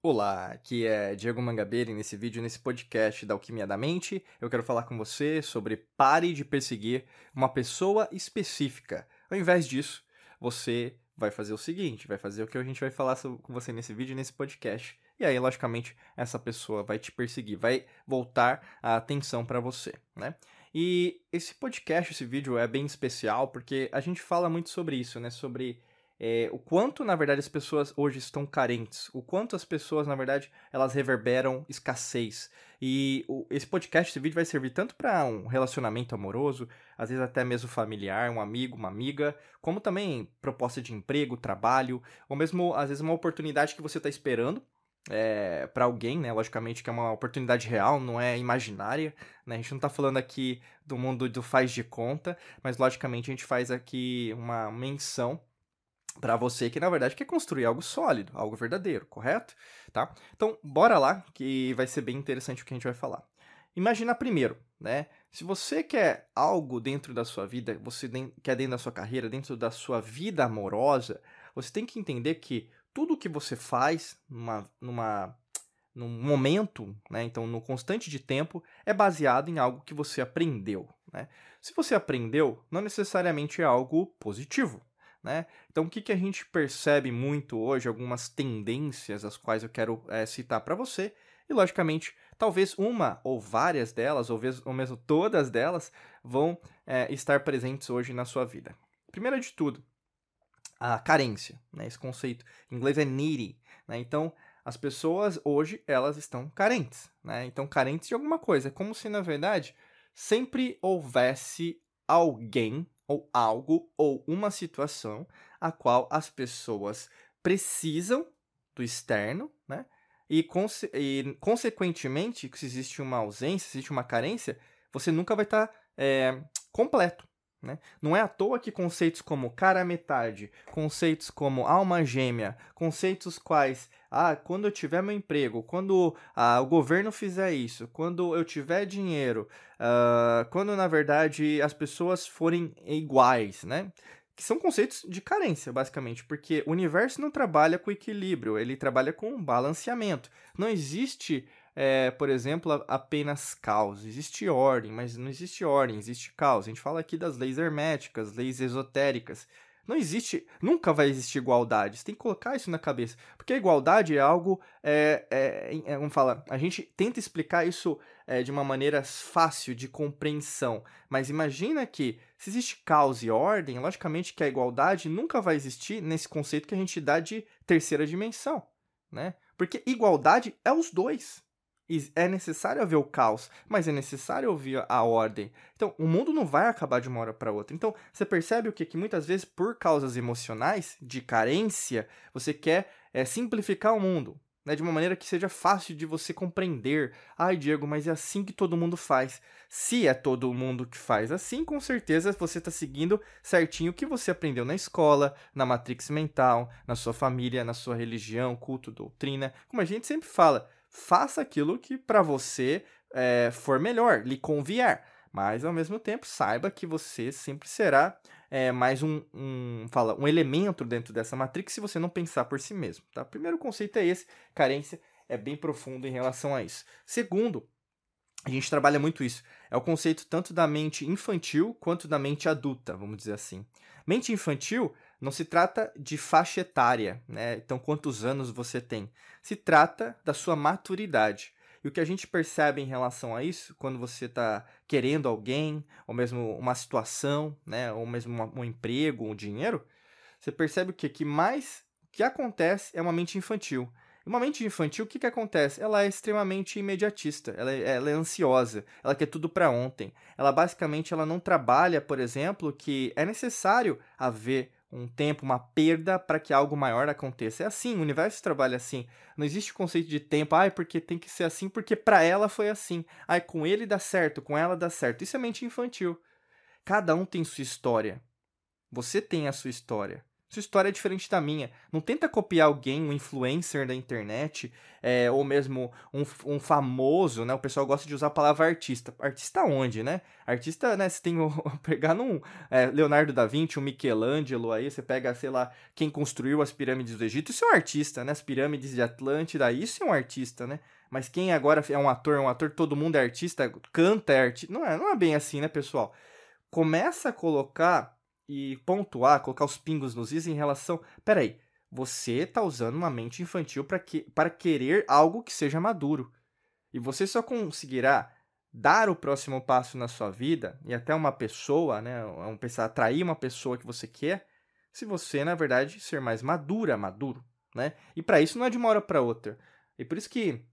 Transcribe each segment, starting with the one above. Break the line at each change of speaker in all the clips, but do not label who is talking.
Olá, aqui é Diego Mangabeira e nesse vídeo, nesse podcast da Alquimia da Mente, eu quero falar com você sobre pare de perseguir uma pessoa específica. Ao invés disso, você vai fazer o seguinte, vai fazer o que a gente vai falar com você nesse vídeo, nesse podcast. E aí, logicamente, essa pessoa vai te perseguir, vai voltar a atenção para você, né? E esse podcast, esse vídeo é bem especial porque a gente fala muito sobre isso, né? Sobre é, o quanto, na verdade, as pessoas hoje estão carentes, o quanto as pessoas, na verdade, elas reverberam escassez. E o, esse podcast, esse vídeo vai servir tanto para um relacionamento amoroso, às vezes até mesmo familiar, um amigo, uma amiga, como também proposta de emprego, trabalho, ou mesmo, às vezes, uma oportunidade que você está esperando é, para alguém, né? Logicamente que é uma oportunidade real, não é imaginária, né? A gente não está falando aqui do mundo do faz de conta, mas logicamente a gente faz aqui uma menção para você que na verdade quer construir algo sólido, algo verdadeiro, correto? Tá? Então, bora lá que vai ser bem interessante o que a gente vai falar. Imagina primeiro, né? Se você quer algo dentro da sua vida, você quer dentro da sua carreira, dentro da sua vida amorosa, você tem que entender que tudo que você faz numa, numa num momento, né? Então, no constante de tempo, é baseado em algo que você aprendeu, né? Se você aprendeu, não necessariamente é algo positivo, né? Então, o que, que a gente percebe muito hoje, algumas tendências as quais eu quero é, citar para você, e logicamente, talvez uma ou várias delas, ou, ou mesmo todas delas, vão é, estar presentes hoje na sua vida. Primeiro de tudo, a carência, né? Esse conceito em inglês é needy, né? Então, as pessoas hoje, elas estão carentes, né? Então, carentes de alguma coisa. É como se, na verdade, sempre houvesse alguém ou algo ou uma situação a qual as pessoas precisam do externo, né? E, conse e consequentemente, se existe uma ausência, se existe uma carência, você nunca vai estar tá, é, completo. Né? Não é à toa que conceitos como cara metade, conceitos como alma gêmea, conceitos quais, ah, quando eu tiver meu emprego, quando ah, o governo fizer isso, quando eu tiver dinheiro, ah, quando na verdade as pessoas forem iguais, né? Que são conceitos de carência, basicamente, porque o universo não trabalha com equilíbrio, ele trabalha com balanceamento. Não existe é, por exemplo, apenas caos. Existe ordem, mas não existe ordem, existe caos. A gente fala aqui das leis herméticas, leis esotéricas. Não existe, nunca vai existir igualdade. Você tem que colocar isso na cabeça. Porque a igualdade é algo. É, é, é, vamos falar, a gente tenta explicar isso é, de uma maneira fácil de compreensão. Mas imagina que, se existe caos e ordem, logicamente que a igualdade nunca vai existir nesse conceito que a gente dá de terceira dimensão. Né? Porque igualdade é os dois é necessário haver o caos, mas é necessário ouvir a ordem. Então, o mundo não vai acabar de uma hora para outra. Então, você percebe o que? Que muitas vezes, por causas emocionais, de carência, você quer é, simplificar o mundo. Né, de uma maneira que seja fácil de você compreender. Ai, Diego, mas é assim que todo mundo faz. Se é todo mundo que faz assim, com certeza você está seguindo certinho o que você aprendeu na escola, na matrix mental, na sua família, na sua religião, culto, doutrina. Como a gente sempre fala, faça aquilo que para você é, for melhor, lhe convier. Mas ao mesmo tempo, saiba que você sempre será é, mais um, um, fala, um elemento dentro dessa matrix se você não pensar por si mesmo. Tá? Primeiro conceito é esse, carência é bem profundo em relação a isso. Segundo, a gente trabalha muito isso. É o conceito tanto da mente infantil quanto da mente adulta, vamos dizer assim. Mente infantil não se trata de faixa etária, né? Então, quantos anos você tem? Se trata da sua maturidade. E o que a gente percebe em relação a isso, quando você está querendo alguém, ou mesmo uma situação, né? Ou mesmo um emprego, um dinheiro, você percebe o que? Que mais que acontece é uma mente infantil. Uma mente infantil, o que, que acontece? Ela é extremamente imediatista, ela é, ela é ansiosa, ela quer tudo para ontem. Ela basicamente ela não trabalha, por exemplo, que é necessário haver um tempo, uma perda para que algo maior aconteça. É assim, o universo trabalha assim. Não existe conceito de tempo, ai, porque tem que ser assim, porque para ela foi assim. Ai, com ele dá certo, com ela dá certo. Isso é mente infantil. Cada um tem sua história. Você tem a sua história. Sua história é diferente da minha. Não tenta copiar alguém, um influencer da internet, é, ou mesmo um, um, famoso, né? O pessoal gosta de usar a palavra artista. Artista onde, né? Artista, né? Você tem o. pegar num. É, Leonardo da Vinci, um Michelangelo aí, você pega, sei lá, quem construiu as pirâmides do Egito, isso é um artista, né? As pirâmides de Atlântida, isso é um artista, né? Mas quem agora é um ator, um ator, todo mundo é artista, canta é artista. Não é, não é bem assim, né, pessoal? Começa a colocar e pontuar, colocar os pingos nos is em relação. Peraí, você está usando uma mente infantil para que, para querer algo que seja maduro. E você só conseguirá dar o próximo passo na sua vida e até uma pessoa, né, um, pensar, atrair uma pessoa que você quer, se você, na verdade, ser mais madura, maduro, né? E para isso não é de uma hora para outra. E por isso que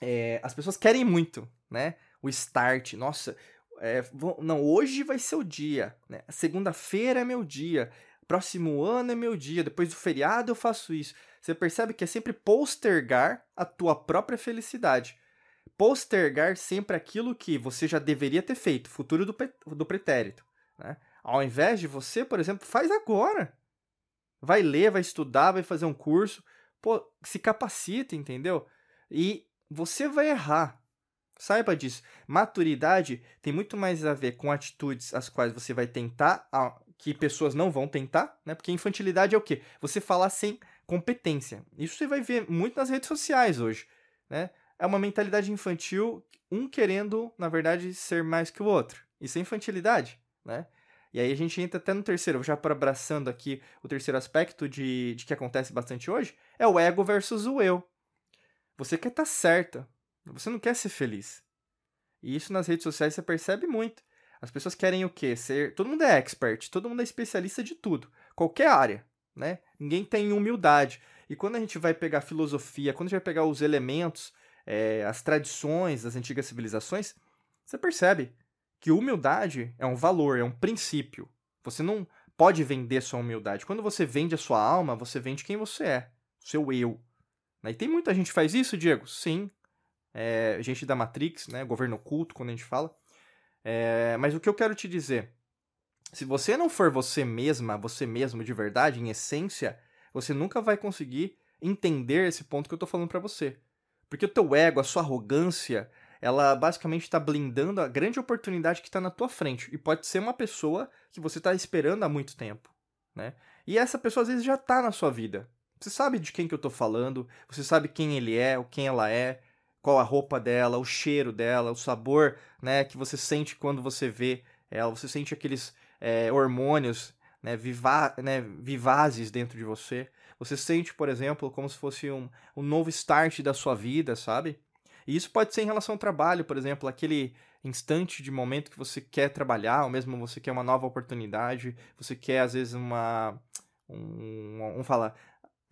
é, as pessoas querem muito, né? O start, nossa, é, não, hoje vai ser o dia, né? Segunda-feira é meu dia, próximo ano é meu dia, depois do feriado eu faço isso. Você percebe que é sempre postergar a tua própria felicidade. Postergar sempre aquilo que você já deveria ter feito, futuro do, do pretérito. Né? Ao invés de você, por exemplo, faz agora. Vai ler, vai estudar, vai fazer um curso, pô, se capacita, entendeu? E você vai errar. Saiba disso. Maturidade tem muito mais a ver com atitudes as quais você vai tentar, que pessoas não vão tentar, né? Porque infantilidade é o quê? Você falar sem competência. Isso você vai ver muito nas redes sociais hoje, né? É uma mentalidade infantil, um querendo, na verdade, ser mais que o outro. Isso é infantilidade, né? E aí a gente entra até no terceiro, já para abraçando aqui o terceiro aspecto de, de que acontece bastante hoje, é o ego versus o eu. Você quer estar tá certa. Você não quer ser feliz. E isso nas redes sociais você percebe muito. As pessoas querem o quê? Ser. Todo mundo é expert, todo mundo é especialista de tudo. Qualquer área, né? Ninguém tem humildade. E quando a gente vai pegar filosofia, quando a gente vai pegar os elementos, é, as tradições das antigas civilizações, você percebe que humildade é um valor, é um princípio. Você não pode vender sua humildade. Quando você vende a sua alma, você vende quem você é, o seu eu. Né? E tem muita gente que faz isso, Diego? Sim. É, gente da Matrix, né? Governo oculto, quando a gente fala. É, mas o que eu quero te dizer, se você não for você mesma, você mesmo de verdade, em essência, você nunca vai conseguir entender esse ponto que eu tô falando para você. Porque o teu ego, a sua arrogância, ela basicamente está blindando a grande oportunidade que está na tua frente. E pode ser uma pessoa que você está esperando há muito tempo, né? E essa pessoa às vezes já está na sua vida. Você sabe de quem que eu tô falando, você sabe quem ele é, o quem ela é, qual a roupa dela, o cheiro dela, o sabor, né, que você sente quando você vê ela, você sente aqueles é, hormônios, né, viva, né, vivazes dentro de você. Você sente, por exemplo, como se fosse um, um novo start da sua vida, sabe? E isso pode ser em relação ao trabalho, por exemplo, aquele instante de momento que você quer trabalhar, ou mesmo você quer uma nova oportunidade, você quer às vezes uma um, vamos falar,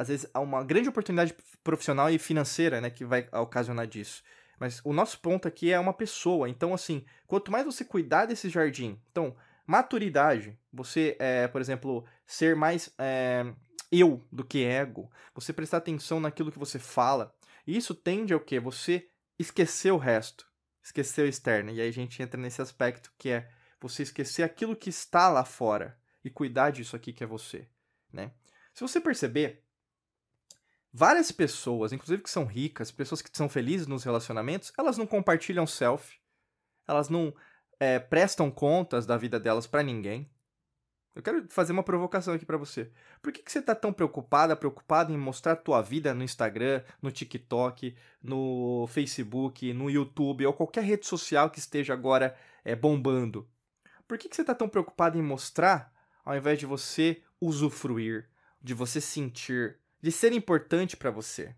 às vezes, há uma grande oportunidade profissional e financeira, né, que vai ocasionar disso. Mas o nosso ponto aqui é uma pessoa. Então, assim, quanto mais você cuidar desse jardim, então, maturidade, você, é, por exemplo, ser mais é, eu do que ego, você prestar atenção naquilo que você fala, isso tende ao quê? Você esquecer o resto, esquecer o externo. E aí a gente entra nesse aspecto que é você esquecer aquilo que está lá fora e cuidar disso aqui que é você, né? Se você perceber, Várias pessoas, inclusive que são ricas, pessoas que são felizes nos relacionamentos, elas não compartilham selfie, elas não é, prestam contas da vida delas para ninguém. Eu quero fazer uma provocação aqui para você. Por que, que você tá tão preocupada, preocupado em mostrar tua vida no Instagram, no TikTok, no Facebook, no YouTube ou qualquer rede social que esteja agora é, bombando? Por que, que você tá tão preocupado em mostrar ao invés de você usufruir, de você sentir, de ser importante para você.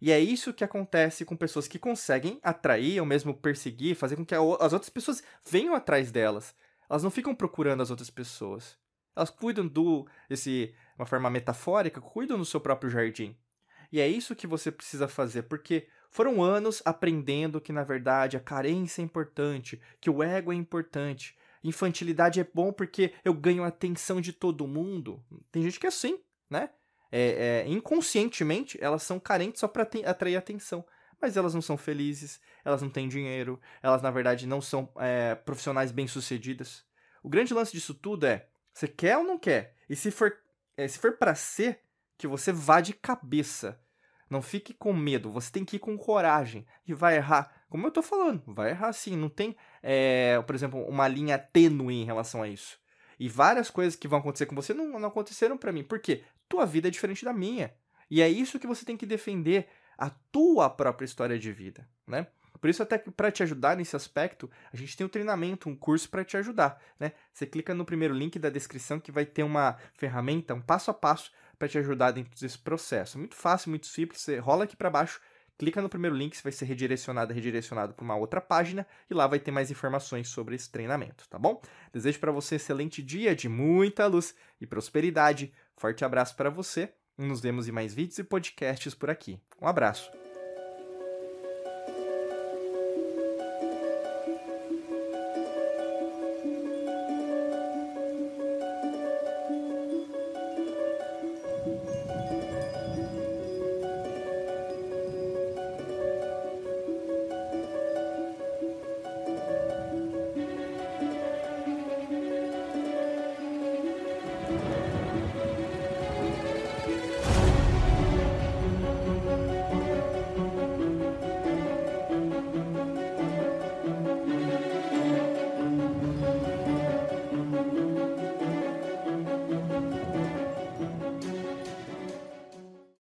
E é isso que acontece com pessoas que conseguem atrair ou mesmo perseguir, fazer com que as outras pessoas venham atrás delas. Elas não ficam procurando as outras pessoas. Elas cuidam do, esse, uma forma metafórica, cuidam do seu próprio jardim. E é isso que você precisa fazer, porque foram anos aprendendo que na verdade a carência é importante, que o ego é importante. Infantilidade é bom porque eu ganho a atenção de todo mundo. Tem gente que é assim, né? É, é, inconscientemente, elas são carentes só para atrair atenção. Mas elas não são felizes, elas não têm dinheiro, elas na verdade não são é, profissionais bem-sucedidas. O grande lance disso tudo é: você quer ou não quer? E se for é, se for para ser, que você vá de cabeça. Não fique com medo, você tem que ir com coragem e vai errar. Como eu tô falando, vai errar sim. Não tem, é, por exemplo, uma linha tênue em relação a isso. E várias coisas que vão acontecer com você não, não aconteceram para mim. Por quê? Tua vida é diferente da minha. E é isso que você tem que defender, a tua própria história de vida, né? Por isso, até que para te ajudar nesse aspecto, a gente tem um treinamento, um curso para te ajudar, né? Você clica no primeiro link da descrição que vai ter uma ferramenta, um passo a passo para te ajudar dentro desse processo. Muito fácil, muito simples. Você rola aqui para baixo, clica no primeiro link, você vai ser redirecionado, redirecionado para uma outra página e lá vai ter mais informações sobre esse treinamento, tá bom? Desejo para você um excelente dia de muita luz e prosperidade. Forte abraço para você. Nos vemos em mais vídeos e podcasts por aqui. Um abraço.